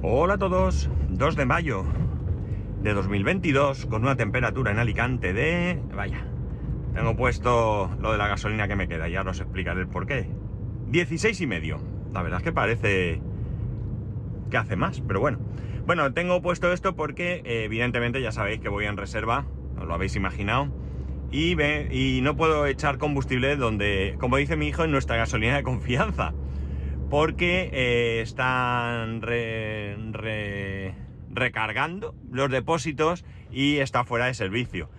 Hola a todos, 2 de mayo de 2022 con una temperatura en Alicante de... Vaya, tengo puesto lo de la gasolina que me queda, ya os explicaré el por qué. 16 y medio. La verdad es que parece que hace más, pero bueno. Bueno, tengo puesto esto porque eh, evidentemente ya sabéis que voy en reserva, os lo habéis imaginado. Y, y no puedo echar combustible donde, como dice mi hijo, en nuestra gasolina de confianza porque eh, están recargando los depósitos y está fuera de servicio.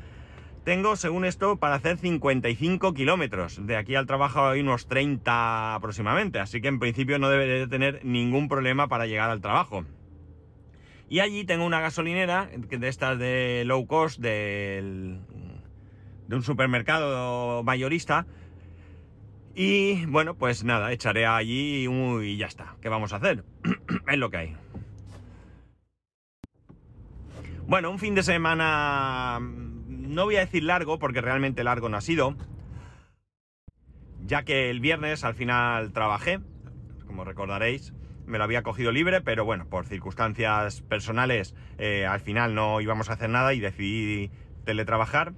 Tengo, según esto, para hacer 55 kilómetros. De aquí al trabajo hay unos 30 aproximadamente, así que en principio no debería de tener ningún problema para llegar al trabajo. Y allí tengo una gasolinera de estas de low cost del, de un supermercado mayorista y bueno, pues nada, echaré allí y ya está. ¿Qué vamos a hacer? es lo que hay. Bueno, un fin de semana, mm, no voy a decir largo, porque realmente largo no ha sido, ya que el viernes al final trabajé, como recordaréis, me lo había cogido libre, pero bueno, por circunstancias personales eh, al final no íbamos a hacer nada y decidí teletrabajar,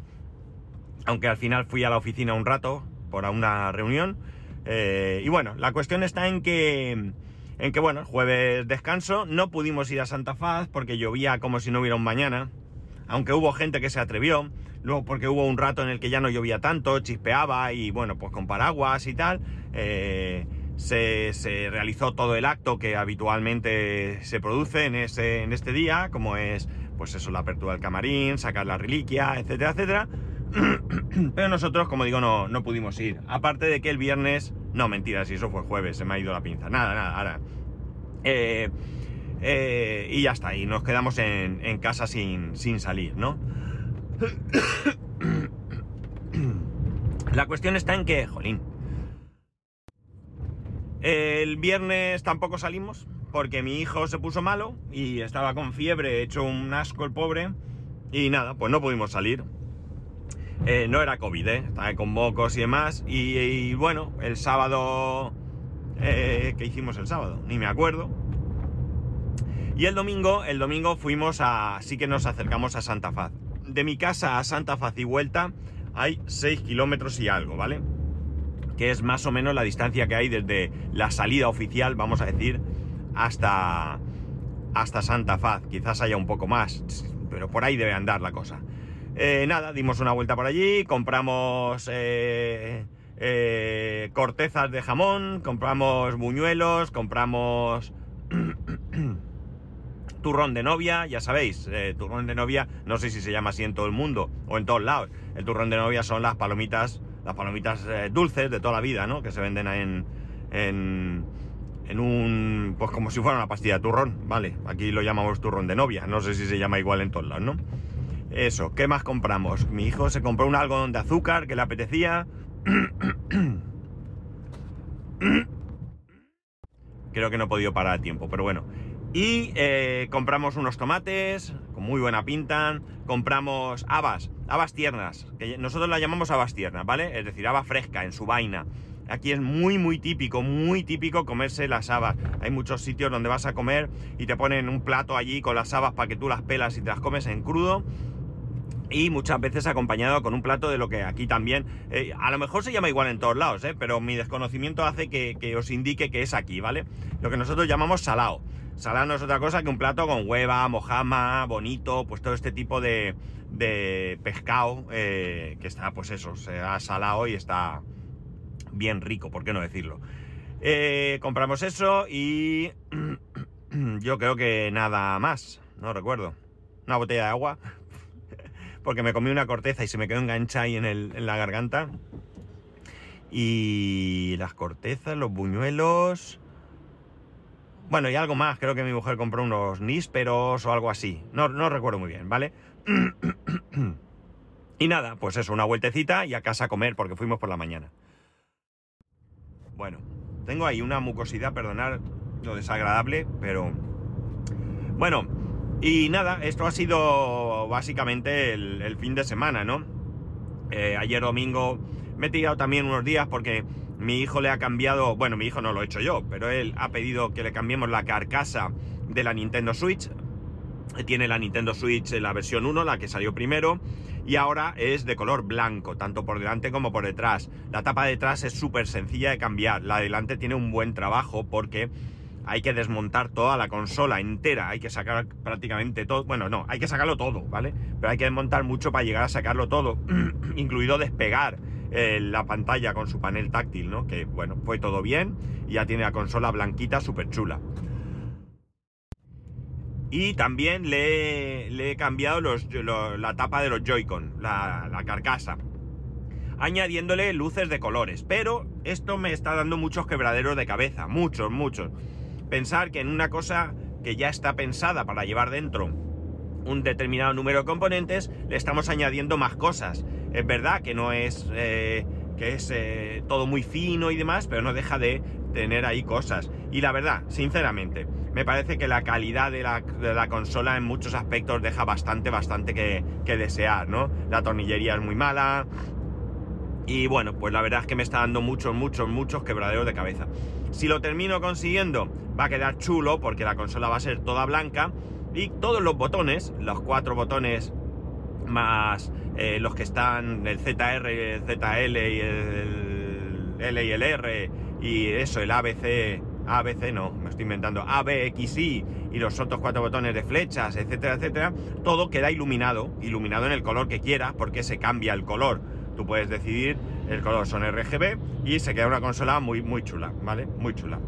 aunque al final fui a la oficina un rato, por una reunión. Eh, y bueno, la cuestión está en que, en que, bueno, jueves descanso, no pudimos ir a Santa Faz porque llovía como si no hubiera un mañana, aunque hubo gente que se atrevió, luego porque hubo un rato en el que ya no llovía tanto, chispeaba y bueno, pues con paraguas y tal, eh, se, se, realizó todo el acto que habitualmente se produce en, ese, en este día, como es, pues eso, la apertura del camarín, sacar la reliquia, etcétera, etcétera. Pero nosotros, como digo, no, no pudimos ir. Aparte de que el viernes... No, mentira, si eso fue jueves, se me ha ido la pinza. Nada, nada, ahora... Eh, eh, y ya está, y nos quedamos en, casa sin, sin salir, ¿no? La cuestión está en que, jolín, el viernes tampoco salimos porque mi hijo se puso malo y estaba con fiebre, hecho un asco el pobre, y nada, pues no pudimos salir. Eh, no era COVID, ¿eh? estaba con mocos y demás. Y, bueno, el sábado... Eh, ¿Qué hicimos el sábado? Ni me acuerdo. Y el domingo, el domingo fuimos a... Sí que nos acercamos a Santa Faz. De mi casa a Santa Faz y vuelta hay 6 kilómetros y algo, ¿vale? Que es más o menos la distancia que hay desde la salida oficial, vamos a decir, hasta, hasta Santa Faz. Quizás haya un poco más, pero por ahí debe andar la cosa. Eh, nada, dimos una vuelta por allí, compramos eh, eh, cortezas de jamón, compramos buñuelos, compramos turrón de novia, ya sabéis, turrón de novia, no sé si se llama así en todo el mundo o en todos lados. El turrón de novia son las palomitas, las palomitas dulces de toda la vida, ¿no? Que se venden en, en, en un, pues como si fuera una pastilla de turrón, ¿vale? Aquí lo llamamos turrón de novia, no sé si se llama igual en todos lados, ¿no? Eso, ¿qué más compramos? Mi hijo se compró un algodón de azúcar que le apetecía. Creo que no he podido parar a tiempo, pero bueno. Y eh, compramos unos tomates con muy buena pinta. Compramos habas, habas tiernas, que nosotros las llamamos habas tiernas, ¿vale? Es decir, haba fresca en su vaina. Aquí es muy, muy típico, muy típico comerse las habas. Hay muchos sitios donde vas a comer y te ponen un plato allí con las habas para que tú las pelas y te las comes en crudo y muchas veces acompañado con un plato de lo que aquí también, eh, a lo mejor se llama igual en todos lados, eh, pero mi desconocimiento hace que, os indique que es aquí, ¿vale? Lo que nosotros llamamos salao. Salao no es otra cosa que un plato con hueva, mojama, bonito, pues todo este tipo de, de pescado eh, que está, pues eso, se ha salado y está bien rico, ¿por qué no decirlo? compramos eso y yo creo que nada más, no recuerdo. Una botella de agua, porque me comí una corteza y se me quedó enganchada ahí en, la garganta. Y las cortezas, los buñuelos... Bueno, y algo más, creo que mi mujer compró unos nísperos o algo así. No, no recuerdo muy bien, ¿vale? y nada, pues eso, una vueltecita y a casa a comer porque fuimos por la mañana. Bueno, tengo ahí una mucosidad, perdonad lo desagradable, pero... Bueno, y nada, esto ha sido básicamente el, fin de semana, ¿no? Eh, ayer domingo me he tirado también unos días porque mi hijo le ha cambiado, bueno, mi hijo no lo he hecho yo, pero él ha pedido que le cambiemos la carcasa de la Nintendo Switch. Tiene la Nintendo Switch la versión 1, la que salió primero, y ahora es de color blanco, tanto por delante como por detrás. La tapa de detrás es súper sencilla de cambiar, la de delante tiene un buen trabajo porque hay que desmontar toda la consola entera, hay que sacar prácticamente todo, bueno, no, hay que sacarlo todo, ¿vale? Pero hay que desmontar mucho para llegar a sacarlo todo, incluido despegar eh, la pantalla con su panel táctil, ¿no? Que bueno, fue todo bien y ya tiene la consola blanquita súper chula. Y también le, he cambiado la tapa de los Joy-Con, la, la carcasa añadiéndole luces de colores. Pero esto me está dando muchos quebraderos de cabeza, muchos, muchos pensar que en una cosa que ya está pensada para llevar dentro un determinado número de componentes, le estamos añadiendo más cosas. Es verdad que no es eh, que es eh, todo muy fino y demás, pero no deja de tener ahí cosas. Y la verdad, sinceramente, me parece que la calidad de la, consola en muchos aspectos deja bastante, bastante que, que, desear, ¿no? La tornillería es muy mala. Y bueno, pues la verdad es que me está dando muchos, muchos, muchos quebraderos de cabeza. Si lo termino consiguiendo, va a quedar chulo porque la consola va a ser toda blanca y todos los botones, los cuatro botones más eh, los que están el ZR, el ZL y el L y el R y eso, el ABC, ABC no, me estoy inventando, ABXI y los otros cuatro botones de flechas, etcétera, etcétera, todo queda iluminado, iluminado en el color que quieras porque se cambia el color. Tú puedes decidir el color, son RGB y se queda una consola muy, muy chula, ¿vale? Muy chula.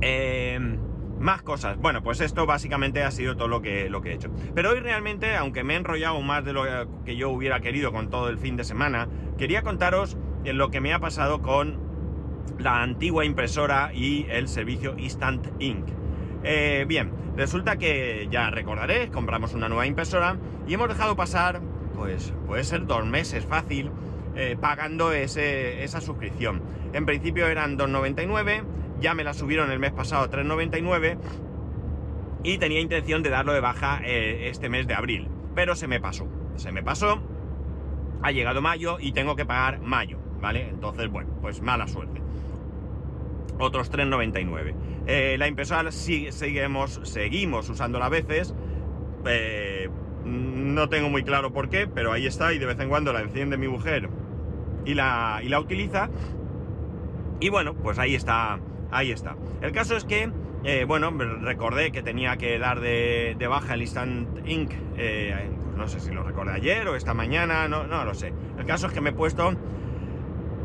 Em, más cosas. Bueno, pues esto básicamente ha sido todo lo que, lo que he hecho. Pero hoy realmente, aunque me he enrollado más de lo que yo hubiera querido con todo el fin de semana, quería contaros lo que me ha pasado con la antigua impresora y el servicio Instant Ink. Eh, bien, resulta que ya recordaré, compramos una nueva impresora y hemos dejado pasar, pues puede ser dos meses fácil, eh, pagando esa suscripción. En principio eran 2,99 ya me la subieron el mes pasado a 3,99 y tenía intención de darlo de baja eh, este mes de abril, pero se me pasó, se me pasó, ha llegado mayo y tengo que pagar mayo, ¿vale? Entonces, bueno, pues mala suerte. Otros 3,99. Eh, la impresora sí, seguimos, seguimos usándola a veces. No tengo muy claro por qué, pero ahí está y de vez en cuando la enciende mi mujer y la, y la utiliza. Y bueno, pues ahí está Ahí está. El caso es que, eh, bueno, recordé que tenía que dar de, baja el Instant Ink, eh, pues no sé si lo recordé ayer o esta mañana, no, no lo sé. El caso es que me he puesto,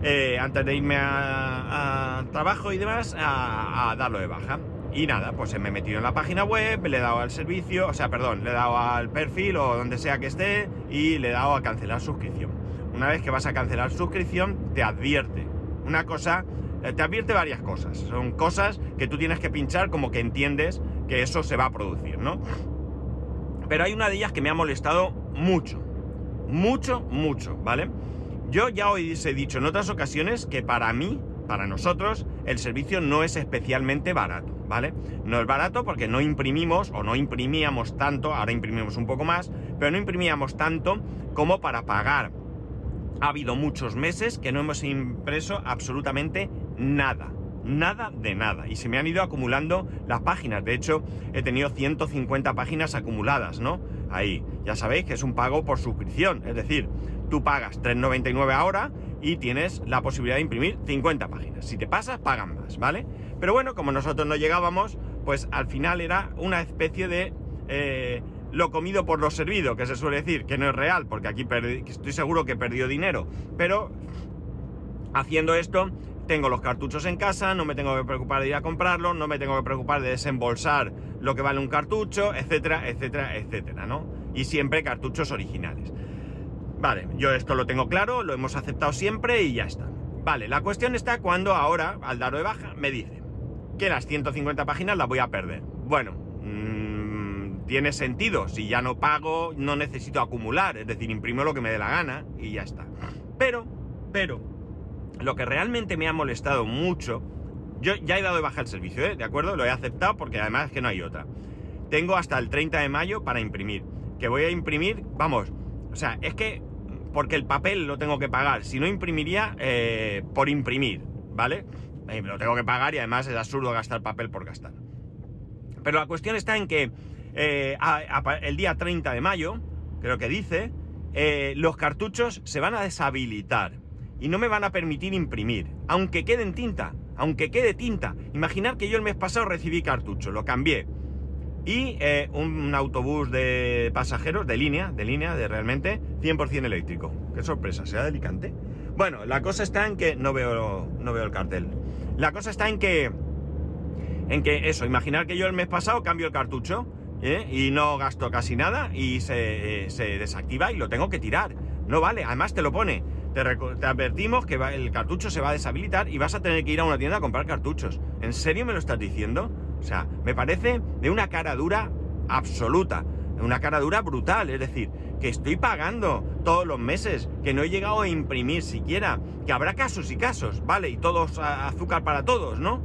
eh, antes de irme al trabajo y demás, a, darlo de baja. Y nada, pues me he metido en la página web, le he dado al servicio, o sea, perdón, le he dado al perfil o donde sea que esté y le he dado a cancelar suscripción. Una vez que vas a cancelar suscripción, te advierte una cosa eh, te advierte varias cosas. Son cosas que tú tienes que pinchar como que entiendes que eso se va a producir, ¿no? Pero hay una de ellas que me ha molestado mucho. Mucho, mucho, ¿vale? Yo ya os he dicho en otras ocasiones que para mí, para nosotros, el servicio no es especialmente barato, ¿vale? No es barato porque no imprimimos o no imprimíamos tanto, ahora imprimimos un poco más, pero no imprimíamos tanto como para pagar. Ha habido muchos meses que no hemos impreso absolutamente nada. Nada de nada. Y se me han ido acumulando las páginas. De hecho, he tenido 150 páginas acumuladas, ¿no? Ahí. Ya sabéis que es un pago por suscripción. Es decir, tú pagas 3,99 ahora y tienes la posibilidad de imprimir 50 páginas. Si te pasas, pagan más, ¿vale? Pero bueno, como nosotros no llegábamos, pues al final era una especie de... Eh, lo comido por lo servido, que se suele decir, que no es real, porque aquí estoy seguro que perdió dinero. Pero haciendo esto tengo los cartuchos en casa, no me tengo que preocupar de ir a comprarlos, no me tengo que preocupar de desembolsar lo que vale un cartucho, etcétera, etcétera, etcétera, ¿no? Y siempre cartuchos originales. Vale, yo esto lo tengo claro, lo hemos aceptado siempre y ya está. Vale, la cuestión está cuando ahora, al darlo de baja, me dice que las 150 páginas las voy a perder. Bueno, tiene sentido, si ya no pago, no necesito acumular, es decir, imprimo lo que me dé la gana y ya está. Pero, pero, lo que realmente me ha molestado mucho, yo ya he dado de baja el servicio, ¿eh? ¿De acuerdo? Lo he aceptado porque además es que no hay otra. Tengo hasta el 30 de mayo para imprimir. Que voy a imprimir, vamos, o sea, es que porque el papel lo tengo que pagar. Si no imprimiría eh, por imprimir, ¿vale? Eh, lo tengo que pagar y además es absurdo gastar papel por gastar. Pero la cuestión está en que eh, el día 30 de mayo, creo que dice, eh, los cartuchos se van a deshabilitar y no me van a permitir imprimir, aunque quede en tinta, aunque quede tinta. Imaginar que yo el mes pasado recibí cartucho, lo cambié. Y eh, un autobús de pasajeros de línea, de línea, de realmente 100% eléctrico. Qué sorpresa, ¿será delicante? Bueno, la cosa está en que no veo, no veo el cartel. La cosa está en que, en que eso, imaginar que yo el mes pasado cambio el cartucho ¿eh? y no gasto casi nada y se, se, desactiva y lo tengo que tirar. No vale, además te lo pone. Te, advertimos que el cartucho se va a deshabilitar y vas a tener que ir a una tienda a comprar cartuchos. ¿En serio me lo estás diciendo? O sea, me parece de una cara dura absoluta, una cara dura brutal, es decir, que estoy pagando todos los meses, que no he llegado a imprimir siquiera, que habrá casos y casos, ¿vale? Y todos azúcar para todos, ¿no?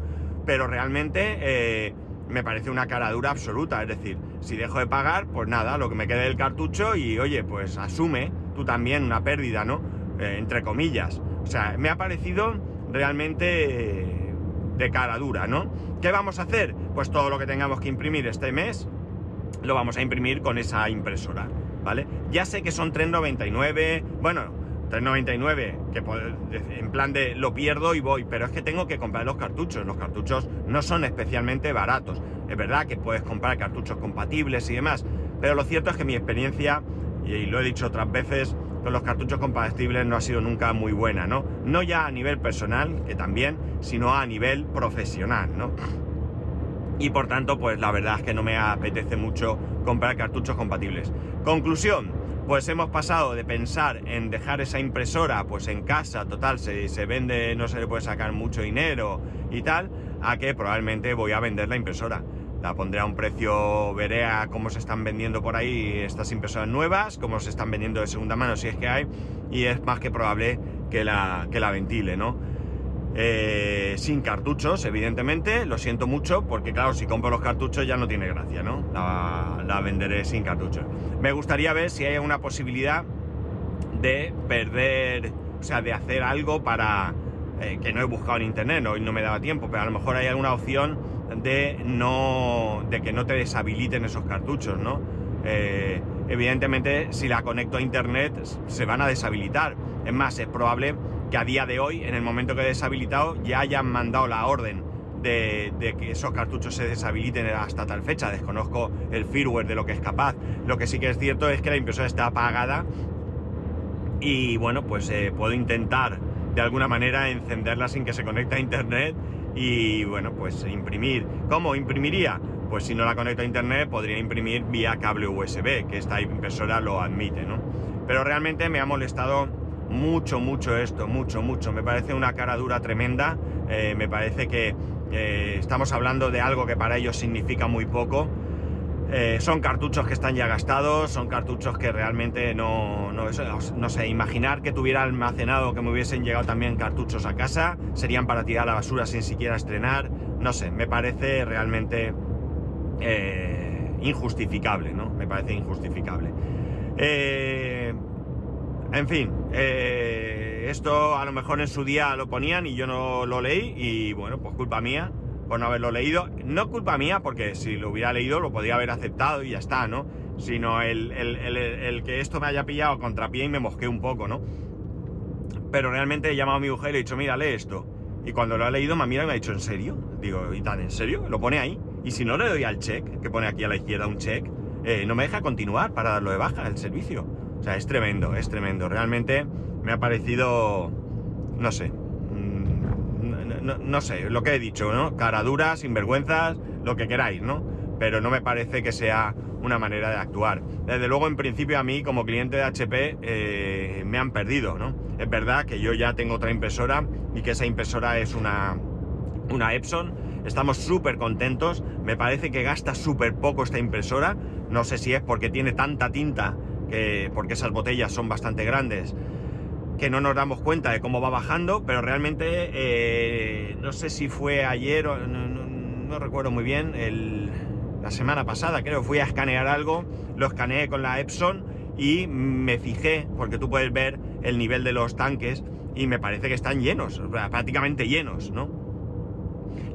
Pero realmente eh, me parece una cara dura absoluta, es decir, si dejo de pagar, pues nada, lo que me quede del cartucho y oye, pues asume tú también una pérdida, ¿no? Eh, entre comillas. O sea, me ha parecido realmente de cara dura, ¿no? ¿Qué vamos a hacer? Pues todo lo que tengamos que imprimir este mes lo vamos a imprimir con esa impresora, ¿vale? Ya sé que son 3,99, bueno, 3,99, que en plan de lo pierdo y voy, pero es que tengo que comprar los cartuchos. Los cartuchos no son especialmente baratos. Es verdad que puedes comprar cartuchos compatibles y demás, pero lo cierto es que mi experiencia, y lo he dicho otras veces, con los cartuchos compatibles no ha sido nunca muy buena, ¿no? No ya a nivel personal, que también, sino a nivel profesional, ¿no? Y por tanto, pues la verdad es que no me apetece mucho comprar cartuchos compatibles. Conclusión, pues hemos pasado de pensar en dejar esa impresora pues en casa, total, se, se vende, no se le puede sacar mucho dinero y tal, a que probablemente voy a vender la impresora. La pondré a un precio, veré a cómo se están vendiendo por ahí estas impresoras nuevas, cómo se están vendiendo de segunda mano si es que hay, y es más que probable que la, que la ventile, ¿no? Eh, sin cartuchos, evidentemente, lo siento mucho, porque claro, si compro los cartuchos ya no tiene gracia, ¿no? La, venderé sin cartuchos. Me gustaría ver si hay alguna posibilidad de perder, o sea, de hacer algo para... Eh, que no he buscado en internet, no, no me daba tiempo, pero a lo mejor hay alguna opción de no de que no te deshabiliten esos cartuchos, ¿no? Eh, evidentemente, si la conecto a internet, se van a deshabilitar. Es más, es probable que a día de hoy, en el momento que he deshabilitado, ya hayan mandado la orden de, que esos cartuchos se deshabiliten hasta tal fecha. Desconozco el firmware de lo que es capaz. Lo que sí que es cierto es que la impresora está apagada y bueno, pues eh, puedo intentar de alguna manera encenderla sin que se conecte a internet y bueno, pues imprimir. ¿Cómo imprimiría? Pues si no la conecto a internet podría imprimir vía cable USB, que esta impresora lo admite, ¿no? Pero realmente me ha molestado mucho, mucho esto, mucho, mucho. Me parece una cara dura tremenda. Eh, me parece que eh, estamos hablando de algo que para ellos significa muy poco. Eh, son cartuchos que están ya gastados, son cartuchos que realmente no, no, sé, imaginar que tuviera almacenado, que me hubiesen llegado también cartuchos a casa, serían para tirar a la basura sin siquiera estrenar, no sé, me parece realmente injustificable, ¿no? Me parece injustificable. En fin, eh, esto a lo mejor en su día lo ponían y yo no lo leí y bueno, pues culpa mía por no haberlo leído. No culpa mía porque si lo hubiera leído lo podría haber aceptado y ya está, ¿no? Sino el, que esto me haya pillado a contrapié y me mosqué un poco, ¿no? Pero realmente he llamado a mi mujer y he dicho, mira, lee esto. Y cuando lo ha leído me ha mirado y me ha dicho, ¿en serio? Digo, ¿y tan en serio? Lo pone ahí. Y si no le doy al check, que pone aquí a la izquierda un check, eh, no me deja continuar para darlo de baja el servicio. O sea, es tremendo, es tremendo. Realmente me ha parecido, no sé, mm, no, sé, lo que he dicho, ¿no? Cara dura, sinvergüenzas, lo que queráis, ¿no? Pero no me parece que sea una manera de actuar. Desde luego, en principio, a mí, como cliente de HP, eh, me han perdido, ¿no? Es verdad que yo ya tengo otra impresora y que esa impresora es una, una Epson. Estamos súper contentos. Me parece que gasta súper poco esta impresora. No sé si es porque tiene tanta tinta porque esas botellas son bastante grandes, que no nos damos cuenta de cómo va bajando, pero realmente eh, no sé si fue ayer no, recuerdo muy bien, la semana pasada creo, fui a escanear algo, lo escaneé con la Epson y me fijé, porque tú puedes ver el nivel de los tanques y me parece que están llenos, prácticamente llenos, ¿no?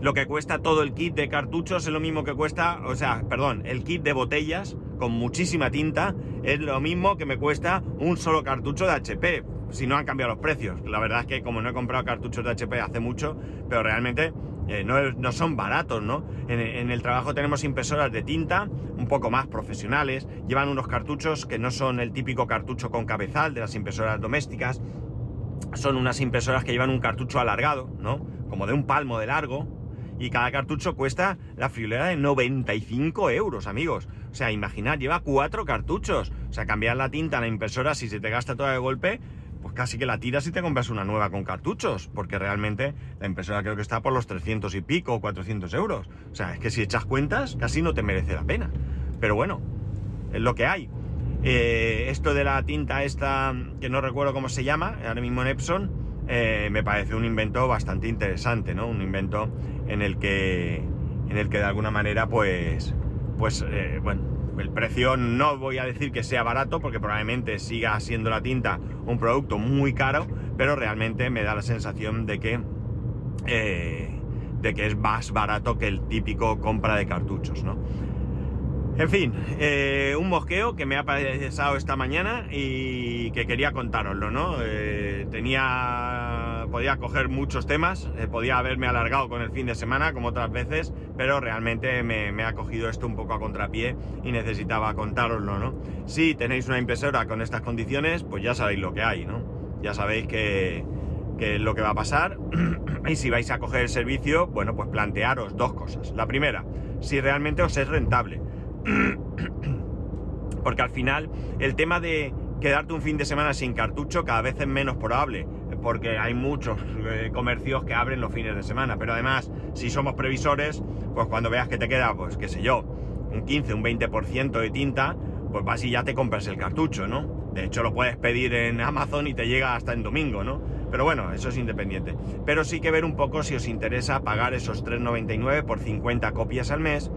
lo que cuesta todo el kit de cartuchos es lo mismo que cuesta, o sea, perdón, el kit de botellas con muchísima tinta es lo mismo que me cuesta un solo cartucho de HP, si no han cambiado los precios. La verdad es que como no he comprado cartuchos de HP hace mucho, pero realmente eh, no, son baratos, ¿no? En, el trabajo tenemos impresoras de tinta un poco más profesionales, llevan unos cartuchos que no son el típico cartucho con cabezal de las impresoras domésticas, son unas impresoras que llevan un cartucho alargado, ¿no? Como de un palmo de largo, y cada cartucho cuesta la friolera de 95 euros, amigos. O sea, imaginad, lleva cuatro cartuchos. O sea, cambiar la tinta en la impresora, si se te gasta todo de golpe, pues casi que la tiras y te compras una nueva con cartuchos, porque realmente la impresora creo que está por los 300 y pico, 400 euros. O sea, es que si echas cuentas, casi no te merece la pena. Pero bueno, es lo que hay. Eh, esto de la tinta esta, que no recuerdo cómo se llama, ahora mismo en Epson, eh, me parece un invento bastante interesante, ¿no? Un invento en el que, en el que de alguna manera, pues, pues, eh, bueno, el precio no voy a decir que sea barato porque probablemente siga siendo la tinta un producto muy caro, pero realmente me da la sensación de que, eh, de que es más barato que el típico compra de cartuchos, ¿no? En fin, eh, un mosqueo que me ha pasado esta mañana y que quería contároslo, ¿no? Eh, tenía. Podía coger muchos temas, eh, podía haberme alargado con el fin de semana, como otras veces, pero realmente me, ha cogido esto un poco a contrapié y necesitaba contároslo, ¿no? Si tenéis una impresora con estas condiciones, pues ya sabéis lo que hay, ¿no? Ya sabéis que, que es lo que va a pasar. y si vais a coger el servicio, bueno, pues plantearos dos cosas. La primera, si realmente os es rentable Porque al final el tema de quedarte un fin de semana sin cartucho cada vez es menos probable, porque hay muchos eh, comercios que abren los fines de semana, pero además, si somos previsores, pues cuando veas que te queda, pues qué sé yo, un 15, un 20% de tinta, pues vas y ya te compras el cartucho, ¿no? De hecho, lo puedes pedir en Amazon y te llega hasta en domingo, ¿no? Pero bueno, eso es independiente. Pero sí que ver un poco si os interesa pagar esos 3,99 por 50 copias al mes,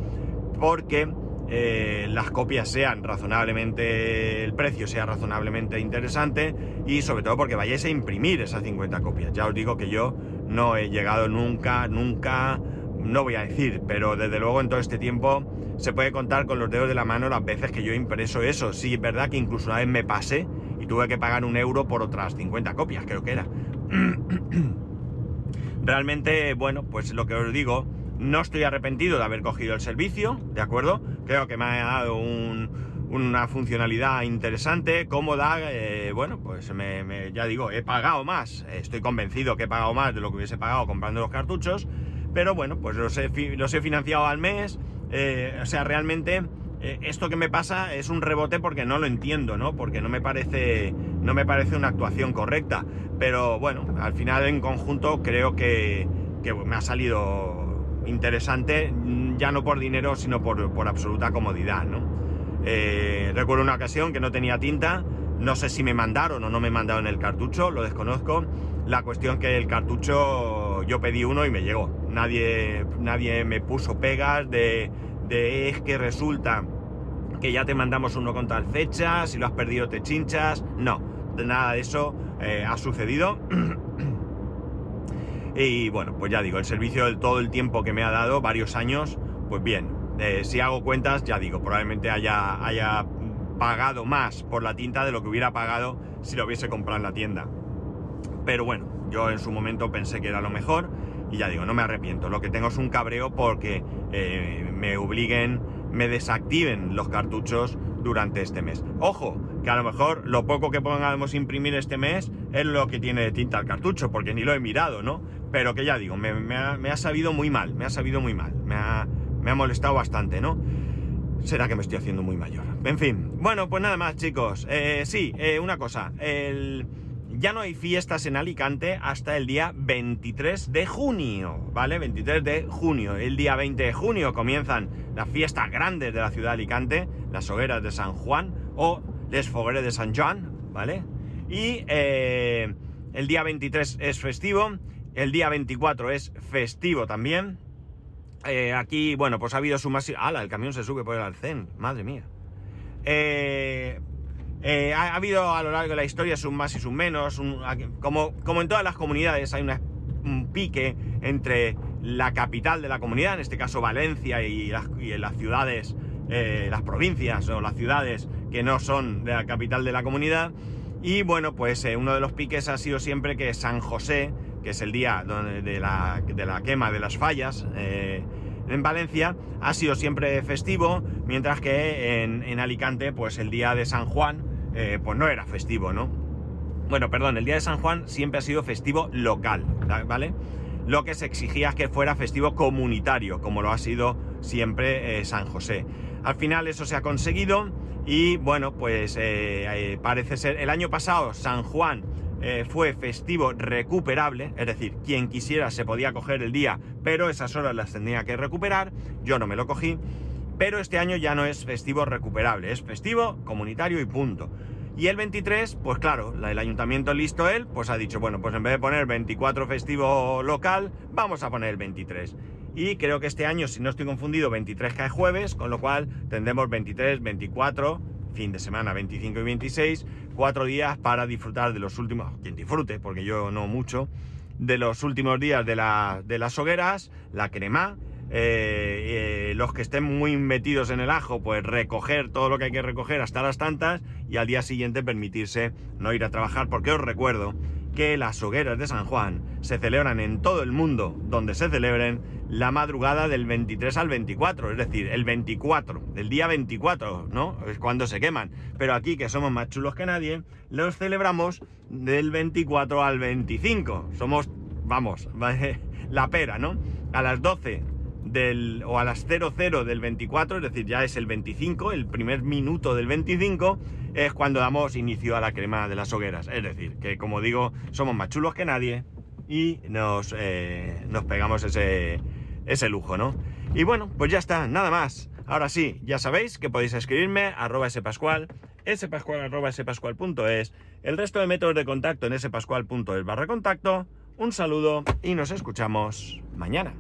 porque eh, las copias sean razonablemente, el precio sea razonablemente interesante y sobre todo porque vayáis a imprimir esas 50 copias. Ya os digo que yo no he llegado nunca, nunca, no voy a decir, pero desde luego en todo este tiempo se puede contar con los dedos de la mano las veces que yo he impreso eso. Sí, es verdad que incluso una vez me pasé y tuve que pagar un euro por otras 50 copias, creo que era. Realmente, bueno, pues lo que os digo, no estoy arrepentido de haber cogido el servicio, ¿de acuerdo? Creo que me ha dado una funcionalidad interesante, cómoda. Eh, bueno, pues me, ya digo, he pagado más. Estoy convencido que he pagado más de lo que hubiese pagado comprando los cartuchos. Pero bueno, pues los he, los he financiado al mes. Eh, o sea, realmente eh, esto que me pasa es un rebote porque no lo entiendo, ¿no? Porque no me parece, no me parece una actuación correcta. Pero bueno, al final en conjunto creo que, que me ha salido interesante, mm, ya no por dinero, sino por, absoluta comodidad, ¿no? Eh, recuerdo una ocasión que no tenía tinta, no sé si me mandaron o no me mandaron el cartucho, lo desconozco. La cuestión que el cartucho yo pedí uno y me llegó. Nadie, nadie me puso pegas de, de es que resulta que ya te mandamos uno con tal fecha, si lo has perdido te chinchas. No, nada de eso eh, ha sucedido. Y bueno, pues ya digo, el servicio de todo el tiempo que me ha dado, varios años, pues bien, eh, si hago cuentas, ya digo, probablemente haya, haya pagado más por la tinta de lo que hubiera pagado si lo hubiese comprado en la tienda. Pero bueno, yo en su momento pensé que era lo mejor y ya digo, no me arrepiento. Lo que tengo es un cabreo porque eh, me obliguen, me desactiven los cartuchos durante este mes. Ojo, que a lo mejor lo poco que pongamos imprimir este mes es lo que tiene de tinta el cartucho, porque ni lo he mirado, ¿no? Pero que ya digo, me, ha, sabido muy mal, me ha sabido muy mal, me ha, molestado bastante, ¿no? Será que me estoy haciendo muy mayor. En fin, bueno, pues nada más, chicos. Eh, sí, eh, una cosa, ya no hay fiestas en Alicante hasta el día 23 de junio, ¿vale? 23 de junio. El día 20 de junio comienzan las fiestas grandes de la ciudad de Alicante, las hogueras de San Juan o les Fogueres de San Juan, ¿vale? Y eh, el día 23 es festivo, el día 24 es festivo también. Eh, aquí, bueno, pues ha habido su más... ¡Hala! El camión se sube por el arcén, madre mía. Eh, ha, habido a lo largo de la historia sus más y sus menos. como, en todas las comunidades hay un pique entre la capital de la comunidad, en este caso Valencia y las, ciudades, las provincias o las ciudades que no son de la capital de la comunidad. Y bueno, pues eh, uno de los piques ha sido siempre que San José, que es el día de la, de la quema de las fallas, eh, en Valencia ha sido siempre festivo, mientras que en, Alicante, pues el día de San Juan, pues no era festivo, ¿no? Bueno, perdón, el día de San Juan siempre ha sido festivo local, ¿vale? Lo que se exigía es que fuera festivo comunitario, como lo ha sido siempre eh, San José. Al final eso se ha conseguido y bueno, pues eh, eh, parece ser, el año pasado San Juan fue festivo recuperable, es decir, quien quisiera se podía coger el día, pero esas horas las tendría que recuperar, yo no me lo cogí, pero este año ya no es festivo recuperable, es festivo comunitario y punto. Y el 23, pues claro, el ayuntamiento listo él, pues ha dicho, bueno, pues en vez de poner 24 festivo local, vamos a poner el 23. Y creo que este año, si no estoy confundido, 23 cae jueves, con lo cual tendremos 23, 24, fin de semana 25 y 26, cuatro días para disfrutar de los últimos, quien disfrute, porque yo no mucho, de los últimos días de, la, de las hogueras, la crema, eh, eh, los que estén muy metidos en el ajo, pues recoger todo lo que hay que recoger hasta las tantas y al día siguiente permitirse no ir a trabajar, porque os recuerdo que las hogueras de San Juan se celebran en todo el mundo donde se celebren la madrugada del 23 al 24, es decir, el 24, el día 24, ¿no? Es cuando se queman. Pero aquí, que somos más chulos que nadie, los celebramos del 24 al 25. Somos, vamos, la pera, ¿no? A las 12 o a las 00 del 24, es decir, ya es el 25, el primer minuto del 25, es cuando damos inicio a la crema de las hogueras. Es decir, que como digo, somos más chulos que nadie y nos, eh, nos pegamos ese, ese lujo, ¿no? Y bueno, pues ya está, nada más. Ahora sí, ya sabéis que podéis escribirme arroba spascual, spascual arroba el resto de métodos de contacto en spascual.es barra contacto. Un saludo y nos escuchamos mañana.